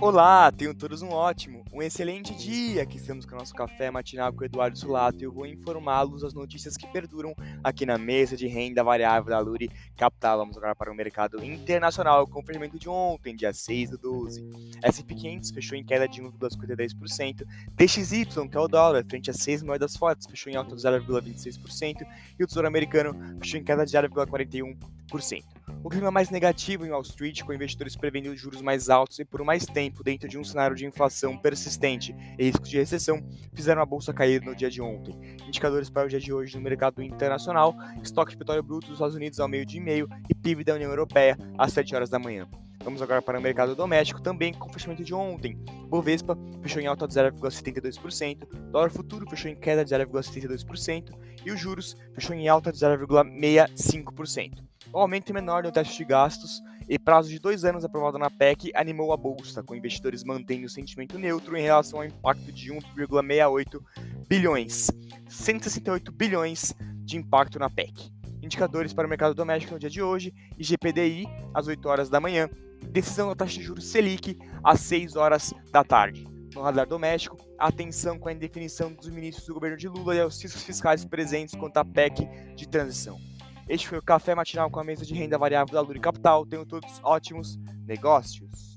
Olá, tenham todos um ótimo, um excelente dia. Aqui estamos com o nosso café matinal com o Eduardo Sulato e eu vou informá-los das notícias que perduram aqui na mesa de renda variável da Luri Capital. Vamos agora para o mercado internacional com o fechamento de ontem, dia 6 do 12. S&P 500 fechou em queda de 1,52%, DXY, que é o dólar, frente a seis moedas fortes, fechou em alta de 0,26% e o Tesouro Americano fechou em queda de 0,41%. O clima mais negativo em Wall Street, com investidores prevendo juros mais altos e por mais tempo dentro de um cenário de inflação persistente e risco de recessão, fizeram a bolsa cair no dia de ontem. Indicadores para o dia de hoje no mercado internacional: estoque de petróleo bruto dos Estados Unidos ao meio-dia e meio e PIB da União Europeia às 7 horas da manhã. Vamos agora para o mercado doméstico, também com o fechamento de ontem. Bovespa fechou em alta de 0,72%, dólar futuro fechou em queda de 0,72% e os juros fechou em alta de 0,65%. O aumento menor no teste de gastos e prazo de dois anos aprovado na PEC animou a bolsa, com investidores mantendo o sentimento neutro em relação ao impacto de 1,68 bilhões, 168 bilhões de impacto na PEC. Indicadores para o mercado doméstico no dia de hoje, IGPDI às 8 horas da manhã, decisão da taxa de juros Selic às 6 horas da tarde. No radar doméstico, atenção com a indefinição dos ministros do governo de Lula e aos fiscais presentes quanto à PEC de transição. Este foi o Café Matinal com a mesa de renda variável da Luri Capital. Tenham todos ótimos negócios.